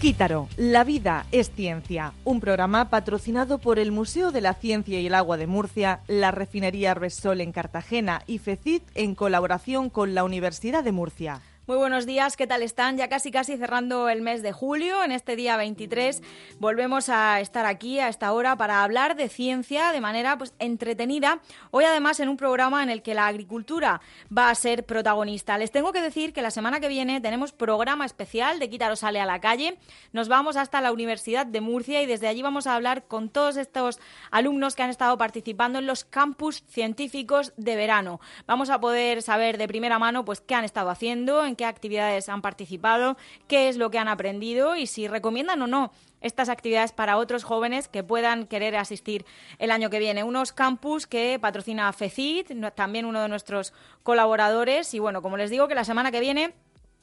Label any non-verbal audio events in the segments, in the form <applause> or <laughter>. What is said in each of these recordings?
Quítaro, La vida es ciencia, un programa patrocinado por el Museo de la Ciencia y el Agua de Murcia, la Refinería Resol en Cartagena y FECIT en colaboración con la Universidad de Murcia. Muy buenos días, ¿qué tal están? Ya casi casi cerrando el mes de julio, en este día 23 volvemos a estar aquí a esta hora para hablar de ciencia de manera pues entretenida. Hoy además en un programa en el que la agricultura va a ser protagonista. Les tengo que decir que la semana que viene tenemos programa especial de Quítaro sale a la calle. Nos vamos hasta la Universidad de Murcia y desde allí vamos a hablar con todos estos alumnos que han estado participando en los campus científicos de verano. Vamos a poder saber de primera mano pues qué han estado haciendo, en qué actividades han participado, qué es lo que han aprendido y si recomiendan o no estas actividades para otros jóvenes que puedan querer asistir el año que viene. Unos campus que patrocina FECIT, también uno de nuestros colaboradores. Y bueno, como les digo, que la semana que viene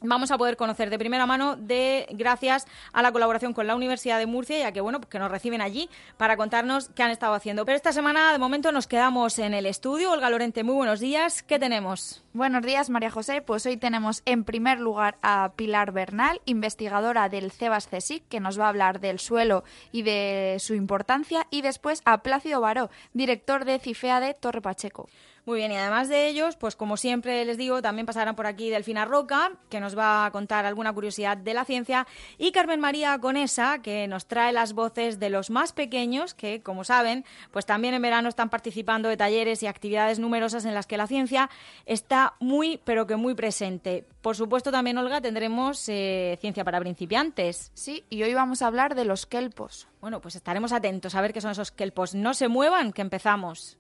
vamos a poder conocer de primera mano de gracias a la colaboración con la Universidad de Murcia ya que bueno que nos reciben allí para contarnos qué han estado haciendo. Pero esta semana de momento nos quedamos en el estudio. Olga Lorente muy buenos días. Qué tenemos buenos días María José. Pues hoy tenemos en primer lugar a Pilar Bernal investigadora del CEBAS CSIC que nos va a hablar del suelo y de su importancia. Y después a Plácido Baró director de CIFEA de Torre Pacheco muy bien, y además de ellos, pues como siempre les digo, también pasarán por aquí Delfina Roca, que nos va a contar alguna curiosidad de la ciencia, y Carmen María Conesa, que nos trae las voces de los más pequeños, que como saben, pues también en verano están participando de talleres y actividades numerosas en las que la ciencia está muy, pero que muy presente. Por supuesto, también, Olga, tendremos eh, ciencia para principiantes. Sí, y hoy vamos a hablar de los kelpos. Bueno, pues estaremos atentos a ver qué son esos kelpos. No se muevan, que empezamos.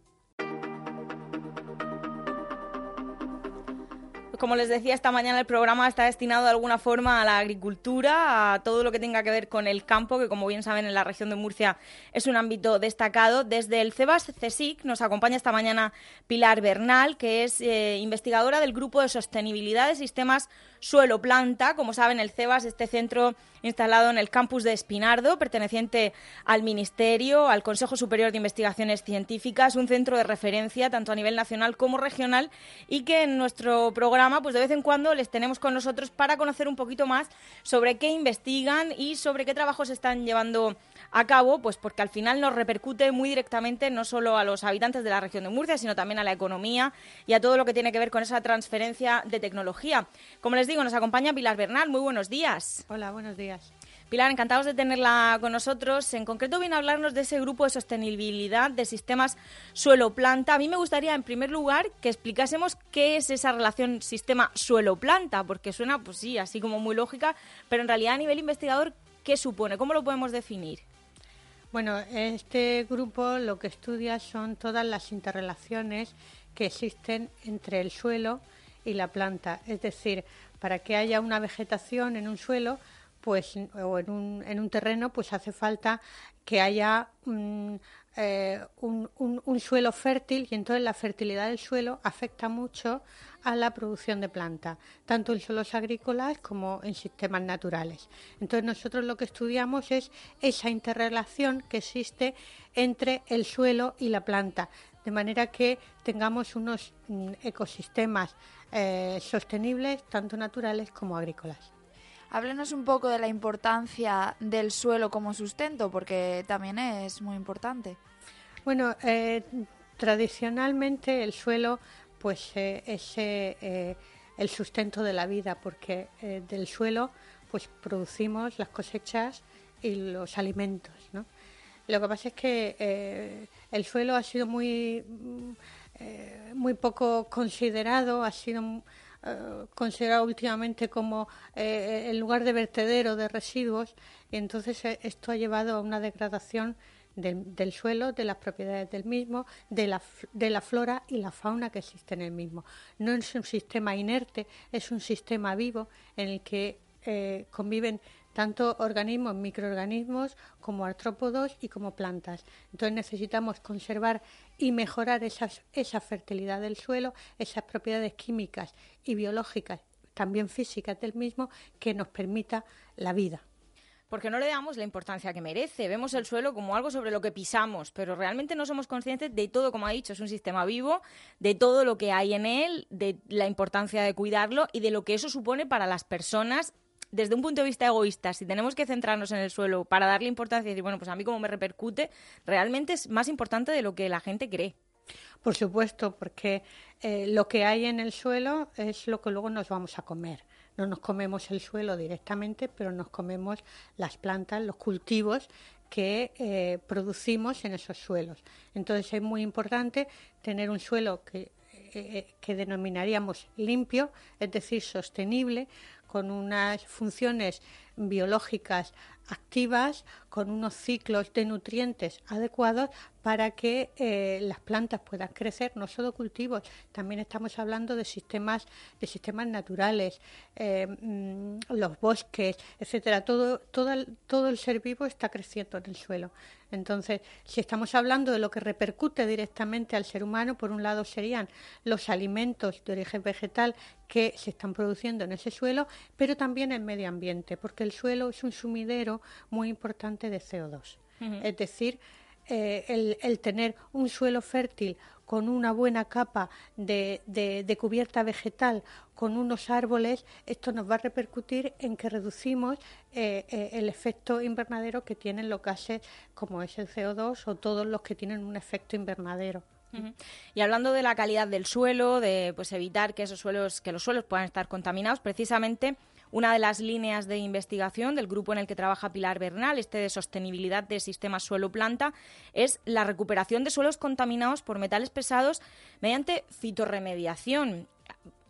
Como les decía esta mañana, el programa está destinado de alguna forma a la agricultura, a todo lo que tenga que ver con el campo, que como bien saben en la región de Murcia es un ámbito destacado. Desde el CEBAS CSIC nos acompaña esta mañana Pilar Bernal, que es eh, investigadora del Grupo de Sostenibilidad de Sistemas Suelo Planta. Como saben, el CEBAS, este centro instalado en el campus de Espinardo, perteneciente al Ministerio, al Consejo Superior de Investigaciones Científicas, un centro de referencia tanto a nivel nacional como regional y que en nuestro programa, pues de vez en cuando les tenemos con nosotros para conocer un poquito más sobre qué investigan y sobre qué trabajos están llevando a cabo, pues porque al final nos repercute muy directamente no solo a los habitantes de la región de Murcia, sino también a la economía y a todo lo que tiene que ver con esa transferencia de tecnología. Como les digo, nos acompaña Pilar Bernal. Muy buenos días. Hola, buenos días. Pilar, encantados de tenerla con nosotros. En concreto viene a hablarnos de ese grupo de sostenibilidad de sistemas suelo-planta. A mí me gustaría, en primer lugar, que explicásemos qué es esa relación sistema suelo-planta, porque suena, pues sí, así como muy lógica, pero en realidad a nivel investigador, ¿qué supone? ¿Cómo lo podemos definir? Bueno, este grupo lo que estudia son todas las interrelaciones que existen entre el suelo y la planta. Es decir, para que haya una vegetación en un suelo, pues o en un, en un terreno, pues hace falta que haya eh, un, suelo fértil y entonces la fertilidad del suelo afecta mucho a la producción de planta, tanto en suelos agrícolas como en sistemas naturales. Entonces nosotros lo que estudiamos es esa interrelación que existe entre el suelo y la planta, de manera que tengamos unos mm, ecosistemas eh, sostenibles, tanto naturales como agrícolas. Háblenos un poco de la importancia del suelo como sustento, porque también es muy importante. Bueno, eh, tradicionalmente el suelo pues eh, es eh, el sustento de la vida, porque del suelo pues producimos las cosechas y los alimentos. ¿no? Lo que pasa es que el suelo ha sido muy, muy poco considerado, ha sido considerado últimamente como eh, el lugar de vertedero de residuos y entonces eh, esto ha llevado a una degradación del, suelo, de las propiedades del mismo, de la, de la flora y la fauna que existe en el mismo. No es un sistema inerte, es un sistema vivo en el que eh, conviven tanto organismos, microorganismos, como artrópodos y como plantas. Entonces necesitamos conservar y mejorar esa fertilidad del suelo, esas propiedades químicas y biológicas, también físicas del mismo, que nos permita la vida porque no le damos la importancia que merece. Vemos el suelo como algo sobre lo que pisamos, pero realmente no somos conscientes de todo, como ha dicho, es un sistema vivo, de todo lo que hay en él, de la importancia de cuidarlo y de lo que eso supone para las personas desde un punto de vista egoísta, si tenemos que centrarnos en el suelo para darle importancia y decir, bueno, pues a mí como me repercute, realmente es más importante de lo que la gente cree. Por supuesto, porque eh, lo que hay en el suelo es lo que luego nos vamos a comer. No nos comemos el suelo directamente, pero nos comemos las plantas, los cultivos que eh, producimos en esos suelos. Entonces es muy importante tener un suelo que, eh, que denominaríamos limpio, es decir, sostenible, con unas funciones biológicas activas, con unos ciclos de nutrientes adecuados para que eh, las plantas puedan crecer, no solo cultivos, también estamos hablando de sistemas, de sistemas naturales, eh, mm, los bosques, etcétera. Todo, todo, todo el ser vivo está creciendo en el suelo. Entonces, si estamos hablando de lo que repercute directamente al ser humano, por un lado serían los alimentos de origen vegetal que se están produciendo en ese suelo, pero también el medio ambiente, porque el suelo es un sumidero muy importante de CO2. Es decir, eh, el, tener un suelo fértil con una buena capa de, de, cubierta vegetal, con unos árboles, esto nos va a repercutir en que reducimos eh, eh, el efecto invernadero que tienen los gases como es el CO2 o todos los que tienen un efecto invernadero. Y hablando de la calidad del suelo, de pues evitar que esos suelos, que los suelos puedan estar contaminados, precisamente una de las líneas de investigación del grupo en el que trabaja Pilar Bernal, este de sostenibilidad de sistemas suelo-planta, es la recuperación de suelos contaminados por metales pesados mediante fitorremediación.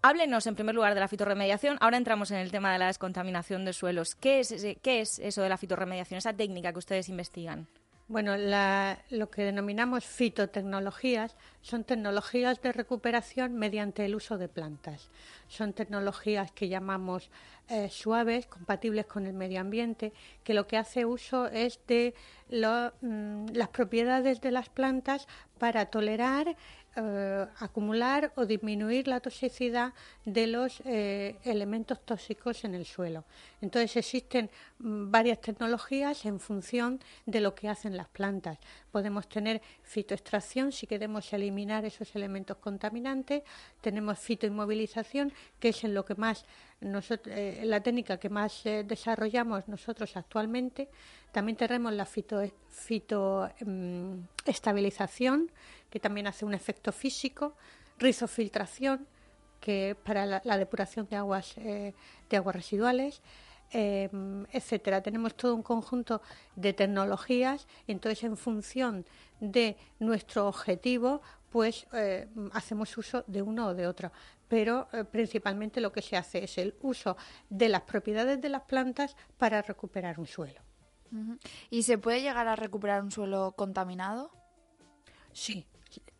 Háblenos en primer lugar de la fitorremediación. Ahora entramos en el tema de la descontaminación de suelos. ¿Qué es, qué es eso de la fitorremediación, esa técnica que ustedes investigan? Bueno, lo que denominamos fitotecnologías son tecnologías de recuperación mediante el uso de plantas. Son tecnologías que llamamos eh, suaves, compatibles con el medio ambiente, que lo que hace uso es de mm, las propiedades de las plantas para tolerar eh, acumular o disminuir la toxicidad de los eh, elementos tóxicos en el suelo. Entonces existen mm, varias tecnologías en función de lo que hacen las plantas. Podemos tener fitoextracción si queremos eliminar esos elementos contaminantes. Tenemos fitoinmovilización, que es en lo que más eh, la técnica que más desarrollamos nosotros actualmente. También tenemos la fitoestabilización, mm, que también hace un efecto físico, rizofiltración, que para la, depuración de aguas, eh, de aguas residuales, eh, etcétera. Tenemos todo un conjunto de tecnologías, entonces en función de nuestro objetivo, pues eh, hacemos uso de uno o de otro. Pero principalmente lo que se hace es el uso de las propiedades de las plantas para recuperar un suelo. ¿Y se puede llegar a recuperar un suelo contaminado? Sí,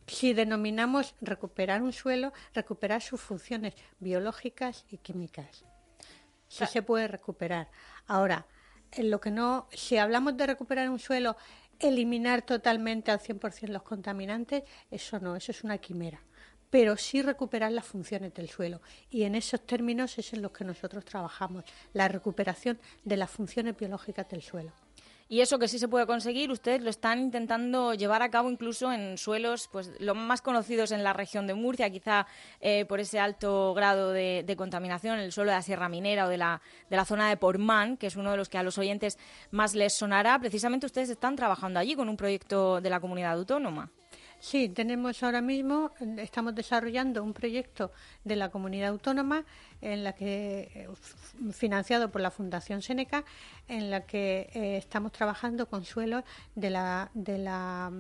si denominamos recuperar un suelo, recuperar sus funciones biológicas y químicas. Sí se puede recuperar. Ahora, en lo que no, si hablamos de recuperar un suelo, eliminar totalmente al 100% los contaminantes, eso no, eso es una quimera. Pero sí recuperar las funciones del suelo. Y en esos términos es en los que nosotros trabajamos, la recuperación de las funciones biológicas del suelo. Y eso que sí se puede conseguir, ustedes lo están intentando llevar a cabo incluso en suelos, pues los más conocidos en la región de Murcia, quizá eh, por ese alto grado de, contaminación, el suelo de la Sierra Minera o de la, de la zona de Portmán, que es uno de los que a los oyentes más les sonará. Precisamente ustedes están trabajando allí con un proyecto de la comunidad autónoma. Sí, tenemos ahora mismo, estamos desarrollando un proyecto de la comunidad autónoma en la que eh, financiado por la Fundación Seneca, en la que eh, estamos trabajando con suelos de la de la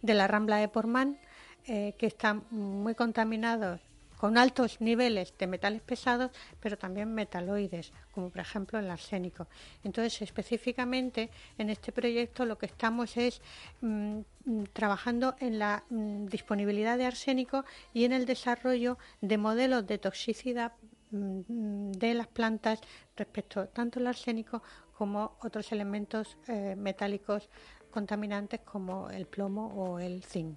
de la Rambla de Pormán eh, que están muy contaminados con altos niveles de metales pesados, pero también metaloides, como por ejemplo el arsénico. Entonces, específicamente en este proyecto lo que estamos es mm, mm, trabajando en la mm, disponibilidad de arsénico y en el desarrollo de modelos de toxicidad de las plantas respecto tanto al arsénico como otros elementos eh, metálicos contaminantes como el plomo o el zinc.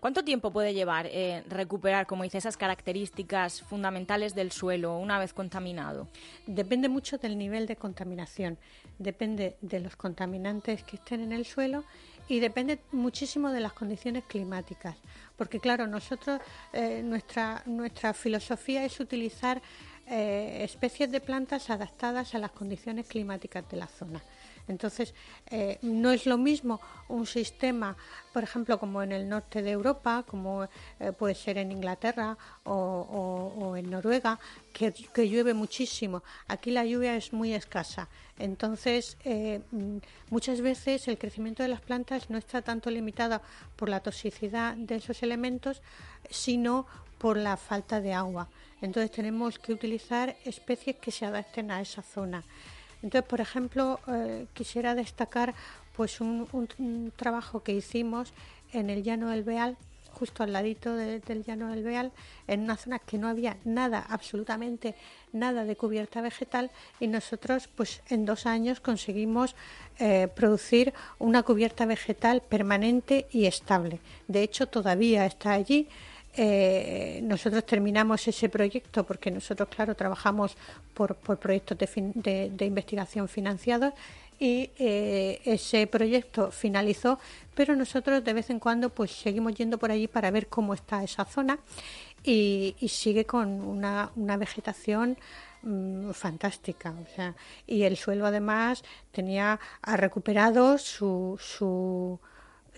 ¿Cuánto tiempo puede llevar eh, recuperar, como dice, esas características fundamentales del suelo una vez contaminado? Depende mucho del nivel de contaminación, depende de los contaminantes que estén en el suelo y depende muchísimo de las condiciones climáticas, porque claro, nosotros eh, nuestra nuestra filosofía es utilizar eh, especies de plantas adaptadas a las condiciones climáticas de la zona. Entonces, eh, no es lo mismo un sistema, por ejemplo, como en el norte de Europa, como eh, puede ser en Inglaterra o, en Noruega, que, llueve muchísimo. Aquí la lluvia es muy escasa. Entonces, eh, muchas veces el crecimiento de las plantas no está tanto limitado por la toxicidad de esos elementos, sino por la falta de agua. Entonces tenemos que utilizar especies que se adapten a esa zona. Entonces, por ejemplo, eh, quisiera destacar pues un, trabajo que hicimos en el llano del Beal, justo al ladito del llano del Beal, en una zona que no había nada, absolutamente nada de cubierta vegetal, y nosotros, pues en dos años conseguimos eh, producir una cubierta vegetal permanente y estable. De hecho, todavía está allí. Eh, nosotros terminamos ese proyecto porque nosotros, claro, trabajamos por, proyectos de, investigación financiados y eh, ese proyecto finalizó, pero nosotros de vez en cuando pues seguimos yendo por allí para ver cómo está esa zona y, sigue con una, vegetación mm, fantástica. O sea, y el suelo además tenía ha recuperado su, su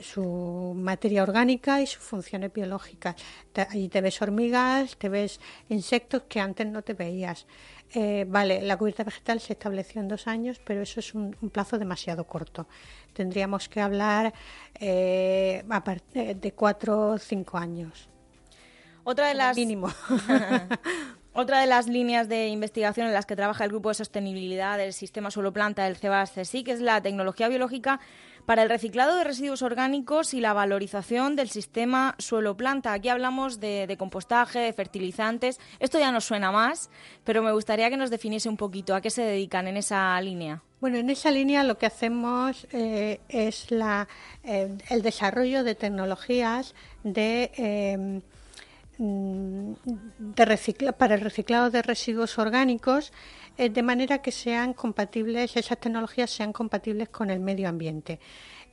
su materia orgánica y sus funciones biológicas. Allí te ves hormigas, te ves insectos que antes no te veías. Eh, vale, la cubierta vegetal se estableció en dos años, pero eso es un, plazo demasiado corto. Tendríamos que hablar eh, de cuatro o cinco años. Otra de las mínimo. <laughs> Otra de las líneas de investigación en las que trabaja el Grupo de Sostenibilidad del Sistema Suelo-Planta del CEBAS-CSIC es la tecnología biológica para el reciclado de residuos orgánicos y la valorización del sistema suelo-planta. Aquí hablamos de, compostaje, de fertilizantes. Esto ya nos suena más, pero me gustaría que nos definiese un poquito a qué se dedican en esa línea. Bueno, en esa línea lo que hacemos eh, es la, eh, el desarrollo de tecnologías de, eh, de para el reciclado de residuos orgánicos eh, de manera que sean compatibles, esas tecnologías sean compatibles con el medio ambiente.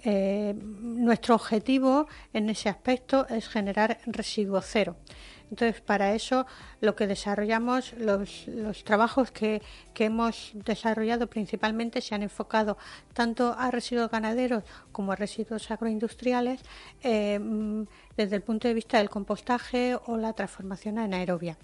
Eh, nuestro objetivo en ese aspecto es generar residuo cero. Entonces, para eso lo que desarrollamos, los, trabajos que, hemos desarrollado principalmente se han enfocado tanto a residuos ganaderos como a residuos agroindustriales eh, desde el punto de vista del compostaje o la transformación anaerobia.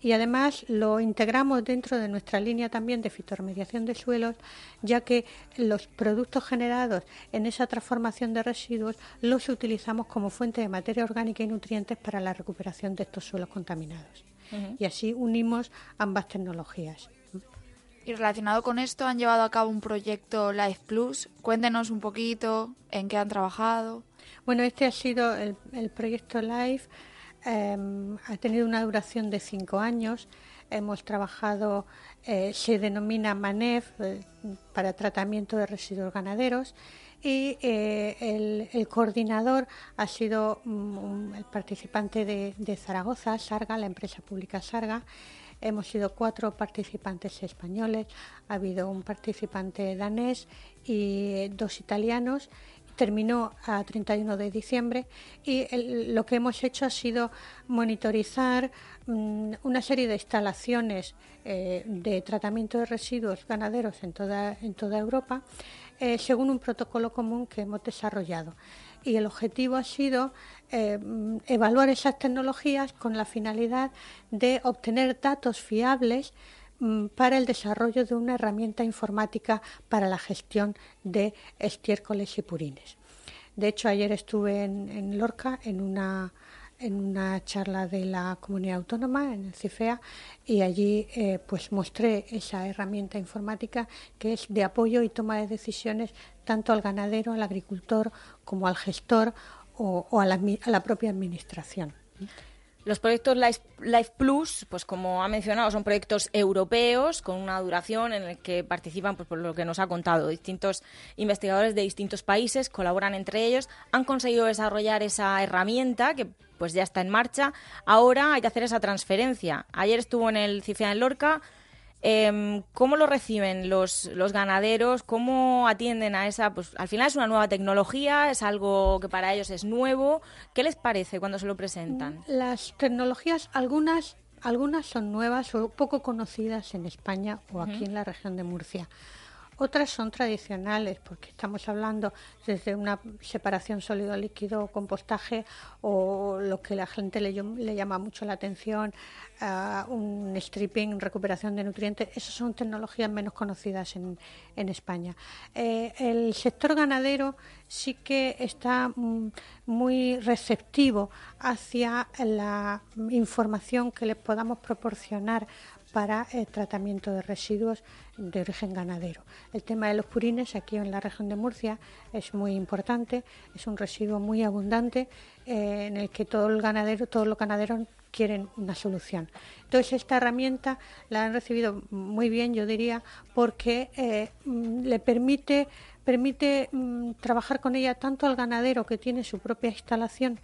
Y además lo integramos dentro de nuestra línea también de fitoremediación de suelos, ya que los productos generados en esa transformación de residuos los utilizamos como fuente de materia orgánica y nutrientes para la recuperación de estos suelos contaminados. Y así unimos ambas tecnologías. Y relacionado con esto, han llevado a cabo un proyecto Life Plus. Cuéntenos un poquito en qué han trabajado. Bueno, este ha sido el, proyecto Life. Em, ha tenido una duración de cinco años. Hemos trabajado, eh, se denomina MANEF eh, para tratamiento de residuos ganaderos y eh, el, coordinador ha sido mm, el participante de, Zaragoza, Sarga, la empresa pública Sarga. Hemos sido cuatro participantes españoles, ha habido un participante danés y dos italianos. Terminó a 31 de diciembre y lo que hemos hecho ha sido monitorizar mm, una serie de instalaciones eh, de tratamiento de residuos ganaderos en toda, en toda Europa eh, según un protocolo común que hemos desarrollado. Y el objetivo ha sido eh, evaluar esas tecnologías con la finalidad de obtener datos fiables mm, para el desarrollo de una herramienta informática para la gestión de estiércoles y purines. De hecho, ayer estuve en Lorca en una en una charla de la comunidad autónoma, en el CIFEA, y allí eh, pues mostré esa herramienta informática que es de apoyo y toma de decisiones tanto al ganadero, al agricultor, como al gestor o, a, la, propia administración. Los proyectos Life, Plus, pues como ha mencionado, son proyectos europeos con una duración en el que participan, pues por lo que nos ha contado, distintos investigadores de distintos países, colaboran entre ellos, han conseguido desarrollar esa herramienta que pues ya está en marcha. Ahora hay que hacer esa transferencia. Ayer estuvo en el CIFEA en Lorca, Em, ¿Cómo lo reciben los, los ganaderos? ¿Cómo atienden a esa? Pues al final es una nueva tecnología, es algo que para ellos es nuevo. ¿Qué les parece cuando se lo presentan? Las tecnologías, algunas, algunas son nuevas o poco conocidas en España o aquí en la región de Murcia. Otras son tradicionales, porque estamos hablando desde una separación sólido-líquido o compostaje o lo que la gente le, llama mucho la atención, un stripping, recuperación de nutrientes. Esas son tecnologías menos conocidas en, en España. Eh, el sector ganadero sí que está mm, muy receptivo hacia la información que les podamos proporcionar para el tratamiento de residuos de origen ganadero. El tema de los purines aquí en la región de Murcia es muy importante, es un residuo muy abundante eh, en el que todo el ganadero, todos los ganaderos quieren una solución. Entonces esta herramienta la han recibido muy bien, yo diría, porque eh, mm, le permite permite mm, trabajar con ella tanto al ganadero que tiene su propia instalación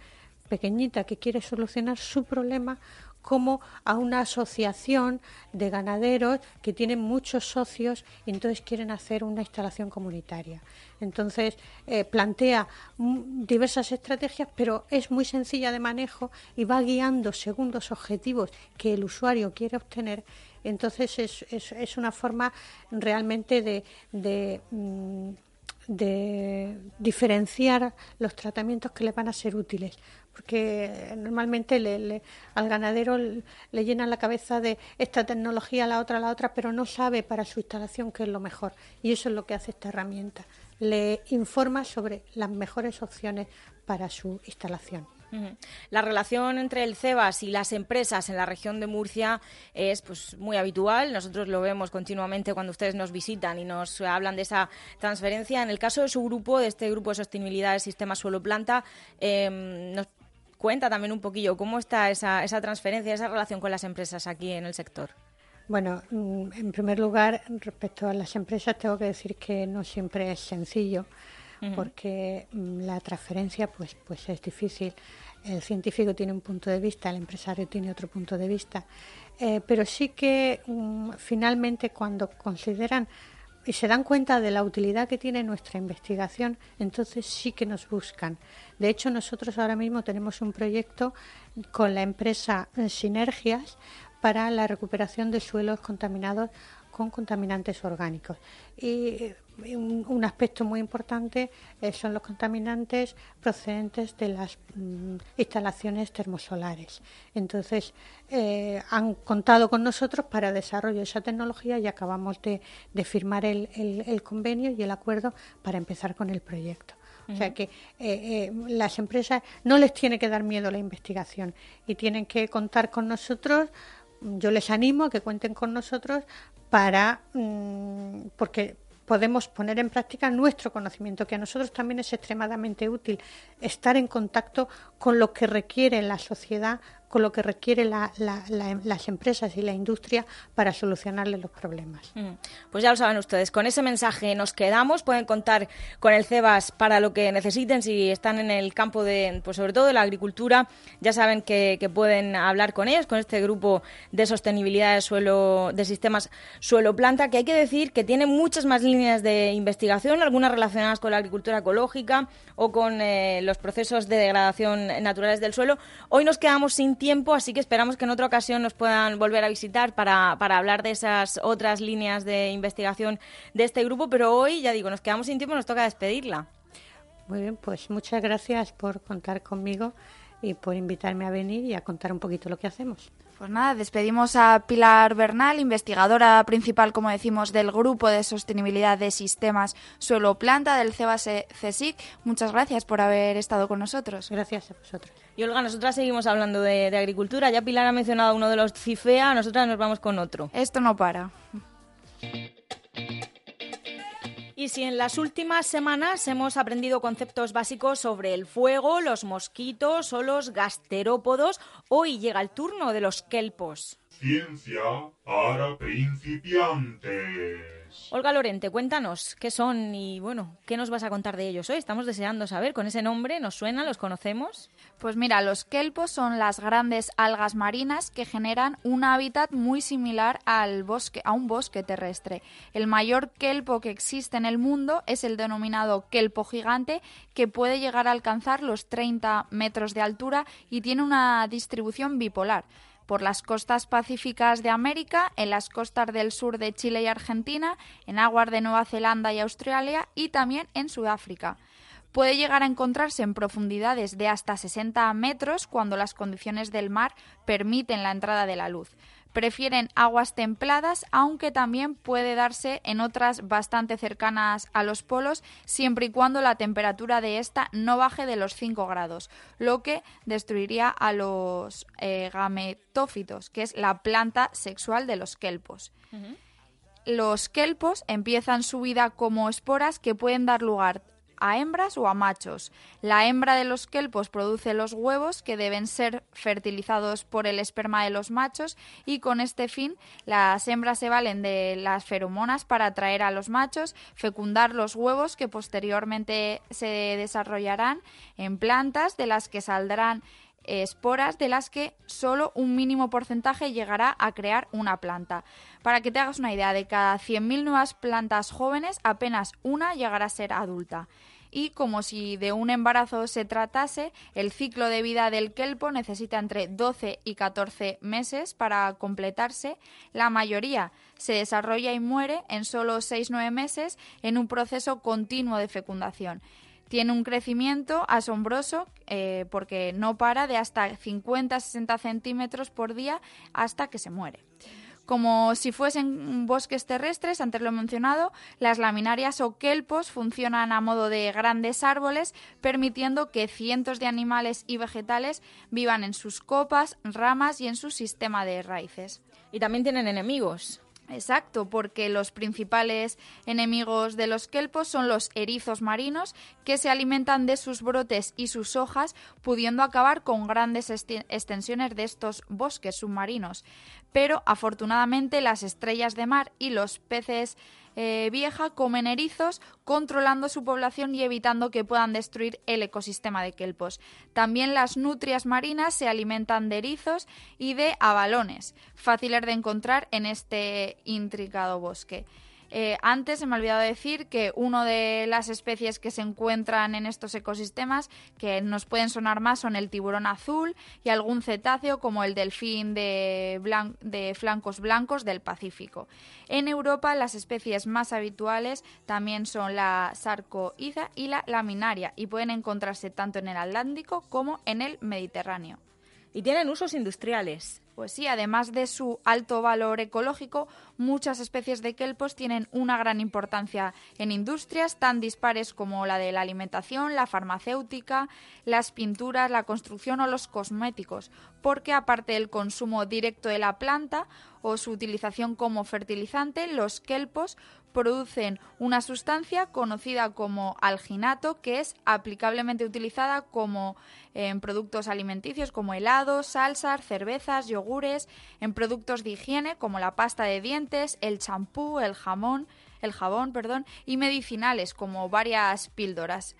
pequeñita que quiere solucionar su problema como a una asociación de ganaderos que tienen muchos socios y entonces quieren hacer una instalación comunitaria. Entonces eh, plantea diversas estrategias, pero es muy sencilla de manejo y va guiando según los objetivos que el usuario quiere obtener. Entonces es, es, una forma realmente de, de mm, de diferenciar los tratamientos que le van a ser útiles porque normalmente le, al ganadero le llenan la cabeza de esta tecnología, la otra, la otra, pero no sabe para su instalación qué es lo mejor. Y eso es lo que hace esta herramienta. Le informa sobre las mejores opciones para su instalación. La relación entre el CEBAS y las empresas en la región de Murcia es pues muy habitual. Nosotros lo vemos continuamente cuando ustedes nos visitan y nos hablan de esa transferencia. En el caso de su grupo, de este grupo de sostenibilidad del sistema suelo-planta, eh, nos cuenta también un poquillo cómo está esa, esa transferencia, esa relación con las empresas aquí en el sector. Bueno, mm, en primer lugar, respecto a las empresas, tengo que decir que no siempre es sencillo, porque mm, la transferencia pues, pues es difícil. El científico tiene un punto de vista, el empresario tiene otro punto de vista, eh, pero sí que mm, finalmente cuando consideran y se dan cuenta de la utilidad que tiene nuestra investigación, entonces sí que nos buscan. De hecho, nosotros ahora mismo tenemos un proyecto con la empresa Sinergias para la recuperación de suelos contaminados con contaminantes orgánicos. Y un, aspecto muy importante eh, son los contaminantes procedentes de las mm, instalaciones termosolares. Entonces, eh, han contado con nosotros para desarrollo de esa tecnología y acabamos de, firmar el, convenio y el acuerdo para empezar con el proyecto. O sea que eh, las empresas no les tiene que dar miedo la investigación y tienen que contar con nosotros yo les animo a que cuenten con nosotros para mm, porque podemos poner en práctica nuestro conocimiento, que a nosotros también es extremadamente útil estar en contacto con lo que requiere la sociedad con lo que requiere las empresas y la industria para solucionarle los problemas. Mm. Pues ya lo saben ustedes, con ese mensaje nos quedamos, pueden contar con el CEBAS para lo que necesiten si están en el campo de, pues sobre todo de la agricultura, ya saben que, pueden hablar con ellos, con este grupo de sostenibilidad de suelo, de sistemas suelo-planta, que hay que decir que tiene muchas más líneas de investigación, algunas relacionadas con la agricultura ecológica o con eh, los procesos de degradación naturales del suelo. Hoy nos quedamos sin tiempo, así que esperamos que en otra ocasión nos puedan volver a visitar para, para hablar de esas otras líneas de investigación de este grupo, pero hoy, ya digo, nos quedamos sin tiempo, nos toca despedirla. Muy bien, pues muchas gracias por contar conmigo y por invitarme a venir y a contar un poquito lo que hacemos. Pues nada, despedimos a Pilar Bernal, investigadora principal, como decimos, del Grupo de Sostenibilidad de Sistemas Suelo-Planta del CEBASE CSIC. Muchas gracias por haber estado con nosotros. Gracias a vosotros. Y Olga, nosotras seguimos hablando de, de agricultura. Ya Pilar ha mencionado uno de los CIFEA, nosotras nos vamos con otro. Esto no para. Y si en las últimas semanas hemos aprendido conceptos básicos sobre el fuego, los mosquitos o los gasterópodos, Hoy llega el turno de los kelpos. Ciencia para principiantes. Olga Lorente, cuéntanos qué son y bueno, qué nos vas a contar de ellos hoy. Estamos deseando saber, con ese nombre, ¿nos suena? ¿Los conocemos? Pues mira, los kelpos son las grandes algas marinas que generan un hábitat muy similar al bosque, a un bosque terrestre. El mayor kelpo que existe en el mundo es el denominado kelpo gigante, que puede llegar a alcanzar los 30 metros de altura y tiene una distribución bipolar por las costas pacíficas de América, en las costas del sur de Chile y Argentina, en aguas de Nueva Zelanda y Australia y también en Sudáfrica. Puede llegar a encontrarse en profundidades de hasta 60 metros cuando las condiciones del mar permiten la entrada de la luz prefieren aguas templadas, aunque también puede darse en otras bastante cercanas a los polos, siempre y cuando la temperatura de esta no baje de los 5 grados, lo que destruiría a los eh, gametófitos, que es la planta sexual de los kelpos. Los kelpos empiezan su vida como esporas que pueden dar lugar a hembras o a machos. La hembra de los kelpos produce los huevos que deben ser fertilizados por el esperma de los machos y con este fin las hembras se valen de las feromonas para atraer a los machos, fecundar los huevos que posteriormente se desarrollarán en plantas de las que saldrán esporas de las que solo un mínimo porcentaje llegará a crear una planta. Para que te hagas una idea, de cada 100.000 nuevas plantas jóvenes, apenas una llegará a ser adulta y como si de un embarazo se tratase, el ciclo de vida del kelpo necesita entre 12 y 14 meses para completarse. La mayoría se desarrolla y muere en solo 6-9 meses en un proceso continuo de fecundación. Tiene un crecimiento asombroso eh, porque no para de hasta 50-60 centímetros por día hasta que se muere. Como si fuesen bosques terrestres, antes lo he mencionado, las laminarias o kelpos funcionan a modo de grandes árboles, permitiendo que cientos de animales y vegetales vivan en sus copas, ramas y en su sistema de raíces. Y también tienen enemigos. Exacto, porque los principales enemigos de los kelpos son los erizos marinos, que se alimentan de sus brotes y sus hojas, pudiendo acabar con grandes extensiones de estos bosques submarinos. Pero afortunadamente las estrellas de mar y los peces eh, vieja comen erizos, controlando su población y evitando que puedan destruir el ecosistema de kelpos. También las nutrias marinas se alimentan de erizos y de abalones, fáciles de encontrar en este intricado bosque. Eh, antes se me ha olvidado decir que una de las especies que se encuentran en estos ecosistemas que nos pueden sonar más son el tiburón azul y algún cetáceo como el delfín de, de flancos blancos del Pacífico. En Europa las especies más habituales también son la sarcoiza y la laminaria y pueden encontrarse tanto en el Atlántico como en el Mediterráneo. Y tienen usos industriales. Pues sí, además de su alto valor ecológico, muchas especies de kelpos tienen una gran importancia en industrias tan dispares como la de la alimentación, la farmacéutica, las pinturas, la construcción o los cosméticos, porque aparte del consumo directo de la planta o su utilización como fertilizante, los kelpos producen una sustancia conocida como alginato que es aplicablemente utilizada como en productos alimenticios como helados, salsas, cervezas, yogures, en productos de higiene como la pasta de dientes, el champú, el jamón, el jabón, perdón, y medicinales como varias píldoras.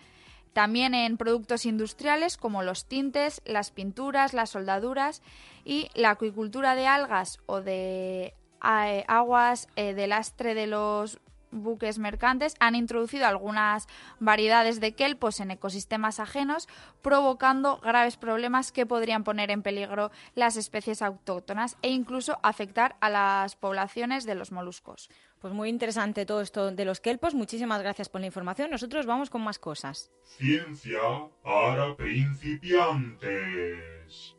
También en productos industriales como los tintes, las pinturas, las soldaduras y la acuicultura de algas o de eh, aguas eh, de lastre de los buques mercantes han introducido algunas variedades de kelpos en ecosistemas ajenos, provocando graves problemas que podrían poner en peligro las especies autóctonas e incluso afectar a las poblaciones de los moluscos. Pues muy interesante todo esto de los kelpos. Muchísimas gracias por la información. Nosotros vamos con más cosas. Ciencia para principiantes.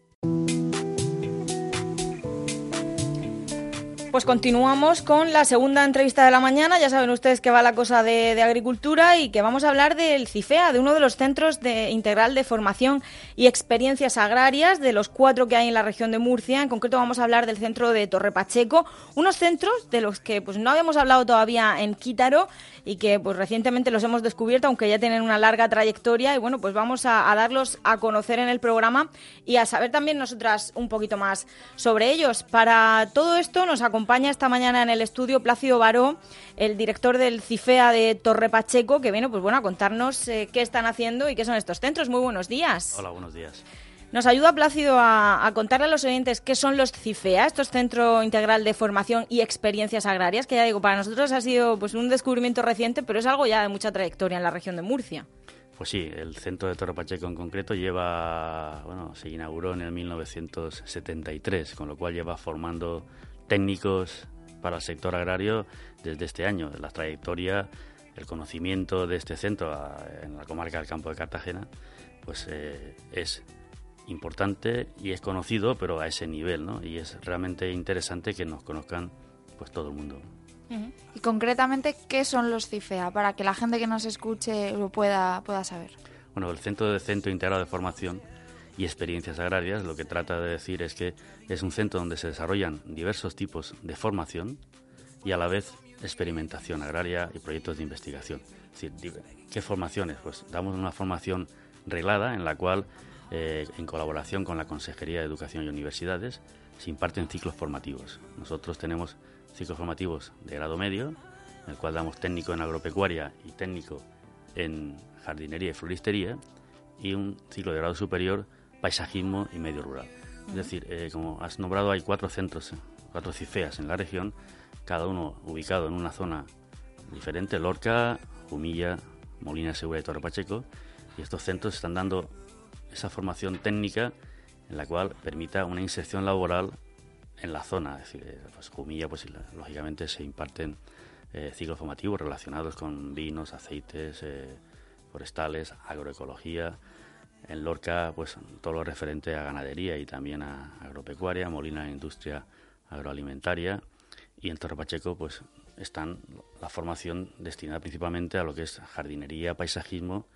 Pues continuamos con la segunda entrevista de la mañana. Ya saben ustedes que va la cosa de, agricultura y que vamos a hablar del CIFEA, de uno de los centros de, integral de formación y experiencias agrarias, de los cuatro que hay en la región de Murcia. En concreto vamos a hablar del centro de Torre Pacheco, unos centros de los que pues no habíamos hablado todavía en Quítaro y que pues recientemente los hemos descubierto, aunque ya tienen una larga trayectoria. Y bueno, pues vamos a, a darlos a conocer en el programa y a saber también nosotras un poquito más sobre ellos. Para todo esto nos acompaña acompaña esta mañana en el estudio Plácido Baró, el director del CIFEA de Torre Pacheco, que viene pues bueno a contarnos eh, qué están haciendo y qué son estos centros. Muy buenos días. Hola, buenos días. Nos ayuda Plácido a, contarle a los oyentes qué son los CIFEA, estos Centro Integral de Formación y Experiencias Agrarias, que ya digo, para nosotros ha sido pues un descubrimiento reciente, pero es algo ya de mucha trayectoria en la región de Murcia. Pues sí, el centro de Torre Pacheco en concreto lleva, bueno, se inauguró en el 1973, con lo cual lleva formando técnicos para el sector agrario desde este año. La trayectoria, el conocimiento de este centro en la comarca del Campo de Cartagena, pues eh, es importante y es conocido, pero a ese nivel, ¿no? Y es realmente interesante que nos conozcan pues todo el mundo. Y concretamente, ¿qué son los CIFEA? Para que la gente que nos escuche lo pueda, pueda saber. Bueno, el Centro de Centro Integrado de Formación y experiencias agrarias, lo que trata de decir es que es un centro donde se desarrollan diversos tipos de formación y a la vez experimentación agraria y proyectos de investigación. Es decir, ¿qué formaciones? Pues damos una formación reglada en la cual, eh, en colaboración con la Consejería de Educación y Universidades, se imparten ciclos formativos. Nosotros tenemos ciclos formativos de grado medio, en el cual damos técnico en agropecuaria y técnico en jardinería y floristería, y un ciclo de grado superior paisajismo y medio rural. Es decir, eh, como has nombrado, hay cuatro centros, cuatro cifeas en la región, cada uno ubicado en una zona diferente, Lorca, Humilla, Molina Segura y Torre Pacheco, y estos centros están dando esa formación técnica en la cual permita una inserción laboral en la zona. Es decir, eh, pues Jumilla, pues lógicamente se imparten eh, ciclos formativos relacionados con vinos, aceites, forestales, agroecología, en Lorca, pues todo lo referente a ganadería y también a agropecuaria, Molina industria agroalimentaria y en Torre Pacheco, pues están la formación destinada principalmente a lo que es jardinería, paisajismo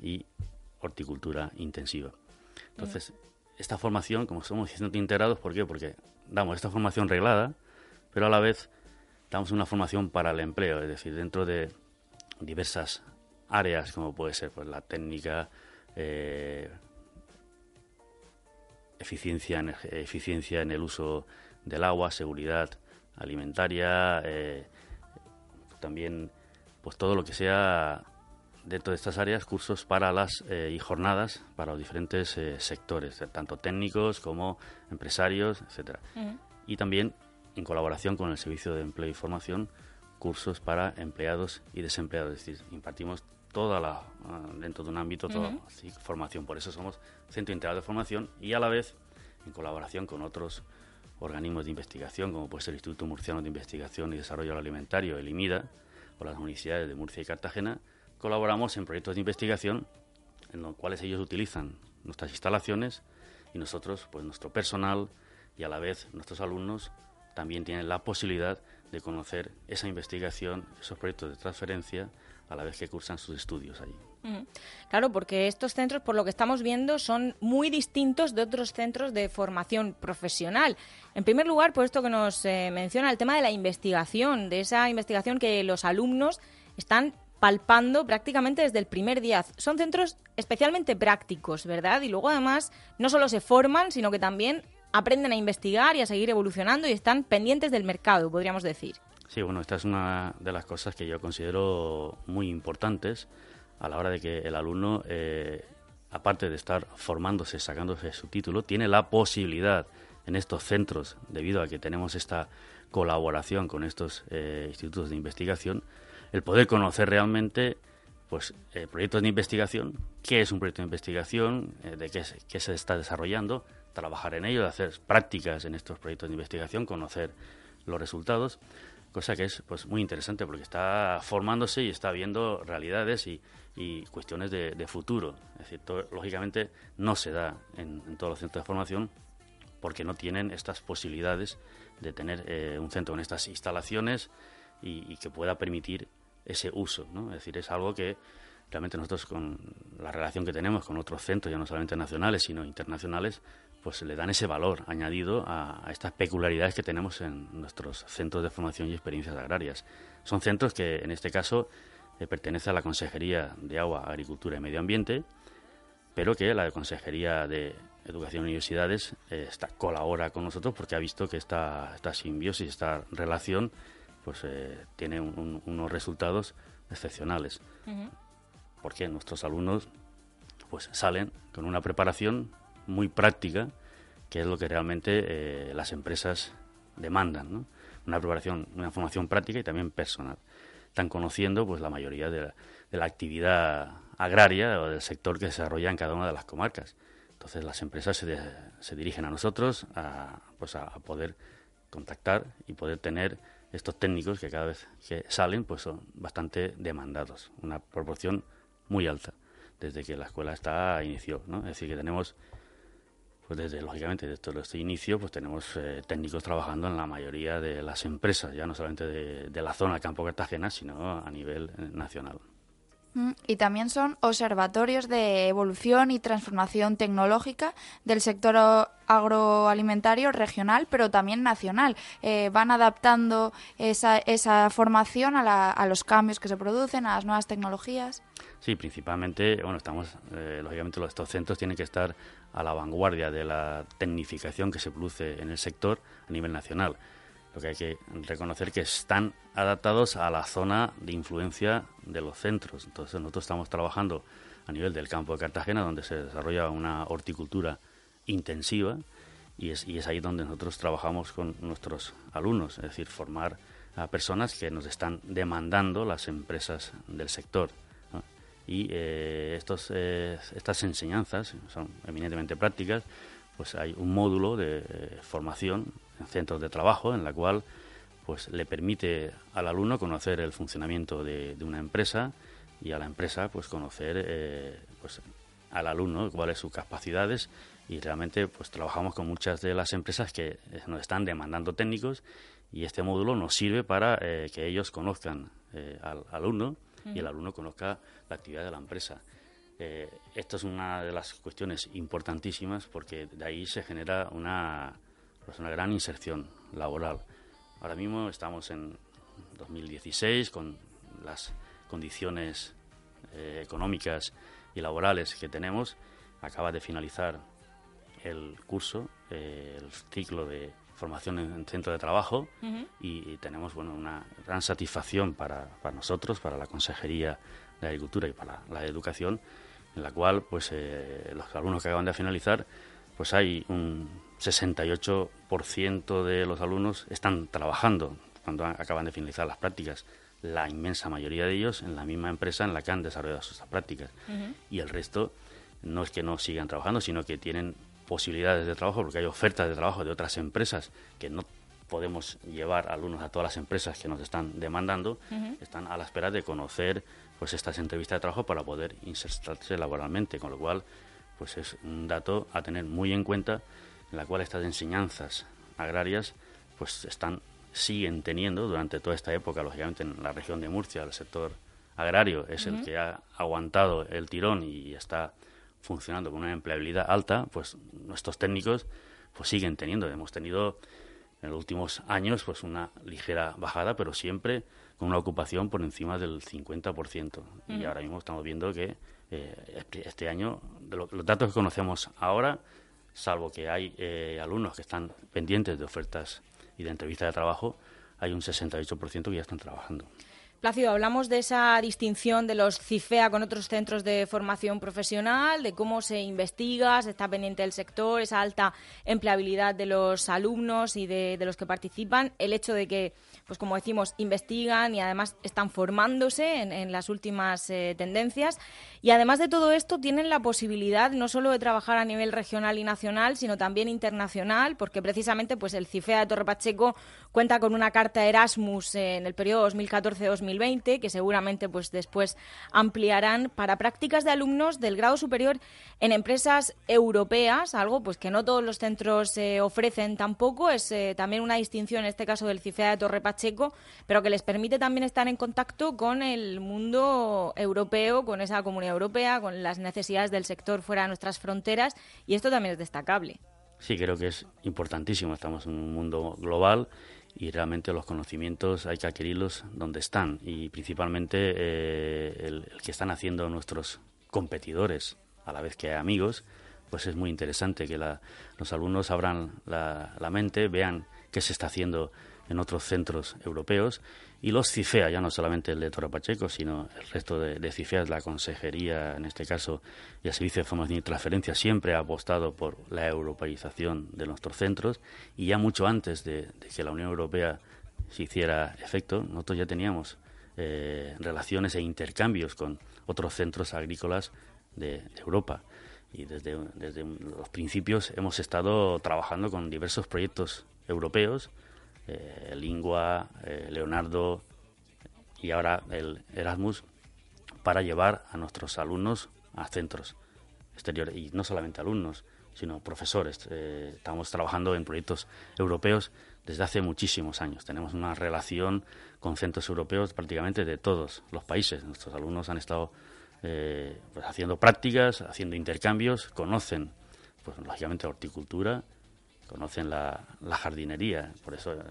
y horticultura intensiva. Entonces, esta formación, como somos siendo integrados, ¿por qué? Porque damos esta formación reglada, pero a la vez damos una formación para el empleo, es decir, dentro de diversas áreas, como puede ser pues, la técnica, eh, eficiencia, en, eficiencia en el uso del agua, seguridad alimentaria, eh, también pues todo lo que sea dentro de estas áreas cursos para las eh, y jornadas para los diferentes sectores, tanto técnicos como empresarios, etcétera. Y también en colaboración con el Servicio de Empleo y Formación cursos para empleados y desempleados, es decir, impartimos toda la, ah, dentro de un ámbito, toda formación. Por eso somos Centro Integrado de Formación y a la vez, en colaboración con otros organismos de investigación, como puede ser el Instituto Murciano de Investigación y Desarrollo Alimentario, el IMIDA, o las universidades de Murcia y Cartagena, colaboramos en proyectos de investigación en los cuales ellos utilizan nuestras instalaciones y nosotros, pues nuestro personal y a la vez nuestros alumnos también tienen la posibilidad de conocer esa investigación, esos proyectos de transferencia a la vez que cursan sus estudios allí. Claro, porque estos centros, por lo que estamos viendo, son muy distintos de otros centros de formación profesional. En primer lugar, por esto que nos eh, menciona el tema de la investigación, de esa investigación que los alumnos están palpando prácticamente desde el primer día. Son centros especialmente prácticos, ¿verdad? Y luego además no solo se forman, sino que también aprenden a investigar y a seguir evolucionando y están pendientes del mercado, podríamos decir. Sí, bueno, esta es una de las cosas que yo considero muy importantes a la hora de que el alumno, eh, aparte de estar formándose, sacándose su título, tiene la posibilidad en estos centros, debido a que tenemos esta colaboración con estos eh, institutos de investigación, el poder conocer realmente pues eh, proyectos de investigación, qué es un proyecto de investigación, de qué, qué, se está desarrollando, trabajar en ello, hacer prácticas en estos proyectos de investigación, conocer los resultados cosa que es pues muy interesante porque está formándose y está viendo realidades y, cuestiones de, futuro. Es decir, lógicamente no se da en, todos los centros de formación porque no tienen estas posibilidades de tener eh, un centro con estas instalaciones y, que pueda permitir ese uso. ¿no? Es decir, es algo que realmente nosotros con la relación que tenemos con otros centros, ya no solamente nacionales, sino internacionales, pues le dan ese valor añadido a, estas peculiaridades que tenemos en nuestros centros de formación y experiencias agrarias. Son centros que, en este caso, eh, pertenecen a la Consejería de Agua, Agricultura y Medio Ambiente, pero que la Consejería de Educación y Universidades eh, está, colabora con nosotros porque ha visto que esta, esta simbiosis, esta relación, pues eh, tiene unos resultados excepcionales. Porque nuestros alumnos pues salen con una preparación muy práctica, que es lo que realmente eh, las empresas demandan, ¿no? Una preparación, una formación práctica y también personal. Están conociendo pues la mayoría de la, actividad agraria o del sector que se desarrolla en cada una de las comarcas. Entonces las empresas se, se dirigen a nosotros a, pues a, poder contactar y poder tener estos técnicos que cada vez que salen pues son bastante demandados, una proporción muy alta desde que la escuela está inició. Es decir, que tenemos pues desde, lógicamente, desde este inicio, pues tenemos eh, técnicos trabajando en la mayoría de las empresas, ya no solamente de, la zona Campo Cartagena, sino a nivel eh, nacional. Y también son observatorios de evolución y transformación tecnológica del sector agroalimentario regional, pero también nacional. Eh, van adaptando esa, esa formación a, a, los cambios que se producen, a las nuevas tecnologías. Sí, principalmente, bueno, estamos, lógicamente, estos centros tienen que estar a la vanguardia de la tecnificación que se produce en el sector a nivel nacional. Lo que hay que reconocer que están adaptados a la zona de influencia de los centros. Entonces nosotros estamos trabajando a nivel del campo de Cartagena, donde se desarrolla una horticultura intensiva, y es, ahí donde nosotros trabajamos con nuestros alumnos, es decir, formar a personas que nos están demandando las empresas del sector y eh, estos, eh, estas enseñanzas son eminentemente prácticas, pues hay un módulo de eh, formación en centros de trabajo en la cual pues le permite al alumno conocer el funcionamiento de, una empresa y a la empresa pues conocer pues al alumno cuáles sus capacidades y realmente pues trabajamos con muchas de las empresas que nos están demandando técnicos y este módulo nos sirve para que ellos conozcan al alumno y el alumno conozca la actividad de la empresa. Eh, esto es una de las cuestiones importantísimas porque de ahí se genera una, pues una gran inserción laboral. Ahora mismo estamos en 2016 con las condiciones eh, económicas y laborales que tenemos. Acaba de finalizar el curso, eh, el ciclo de formación en, centro de trabajo y, tenemos bueno una gran satisfacción para, para, nosotros, para la Consejería de Agricultura y para la, Educación, en la cual pues eh, los alumnos que acaban de finalizar, pues hay un 68% de los alumnos están trabajando cuando acaban de finalizar las prácticas. La inmensa mayoría de ellos en la misma empresa en la que han desarrollado sus prácticas. Y el resto no es que no sigan trabajando, sino que tienen posibilidades de trabajo, porque hay ofertas de trabajo de otras empresas que no podemos llevar alumnos a todas las empresas que nos están demandando, están a la espera de conocer pues estas entrevistas de trabajo para poder insertarse laboralmente, con lo cual pues es un dato a tener muy en cuenta en la cual estas enseñanzas agrarias pues están siguen teniendo durante toda esta época, lógicamente en la región de Murcia, el sector agrario es el que ha aguantado el tirón y está funcionando con una empleabilidad alta, pues nuestros técnicos pues siguen teniendo. Hemos tenido en los últimos años pues una ligera bajada, pero siempre con una ocupación por encima del 50%. Y ahora mismo estamos viendo que eh, este año, de los datos que conocemos ahora, salvo que hay eh, alumnos que están pendientes de ofertas y de entrevistas de trabajo, hay un 68% que ya están trabajando. Plácido, hablamos de esa distinción de los CIFEA con otros centros de formación profesional, de cómo se investiga, se está pendiente del sector, esa alta empleabilidad de los alumnos y de, los que participan, el hecho de que, pues como decimos, investigan y además están formándose en, las últimas eh, tendencias. Y además de todo esto, tienen la posibilidad no solo de trabajar a nivel regional y nacional, sino también internacional, porque precisamente pues el CIFEA de Torre Pacheco cuenta con una carta Erasmus en el periodo 2014-2020 que seguramente pues después ampliarán para prácticas de alumnos del grado superior en empresas europeas, algo pues que no todos los centros eh, ofrecen tampoco, es eh, también una distinción en este caso del CIFEA de Torre Pacheco, pero que les permite también estar en contacto con el mundo europeo, con esa comunidad europea, con las necesidades del sector fuera de nuestras fronteras y esto también es destacable. Sí, creo que es importantísimo. Estamos en un mundo global y realmente los conocimientos hay que adquirirlos donde están y principalmente eh, el, que están haciendo nuestros competidores a la vez que amigos, pues es muy interesante que los alumnos abran la, la mente, vean qué se está haciendo en otros centros europeos y los CIFEA, ya no solamente el de Torre Pacheco, sino el resto de, de CIFEAs, la consejería, en este caso, y el Servicio de Formación y Transferencia, siempre ha apostado por la europeización de nuestros centros y ya mucho antes de, que la Unión Europea se hiciera efecto, nosotros ya teníamos eh, relaciones e intercambios con otros centros agrícolas de, Europa. Y desde, desde los principios hemos estado trabajando con diversos proyectos europeos eh, Lingua, eh, Leonardo y ahora el Erasmus para llevar a nuestros alumnos a centros exteriores y no solamente alumnos, sino profesores. Eh, estamos trabajando en proyectos europeos desde hace muchísimos años. Tenemos una relación con centros europeos prácticamente de todos los países. Nuestros alumnos han estado pues haciendo prácticas, haciendo intercambios, conocen, pues lógicamente, horticultura, conocen la, jardinería, por eso eh,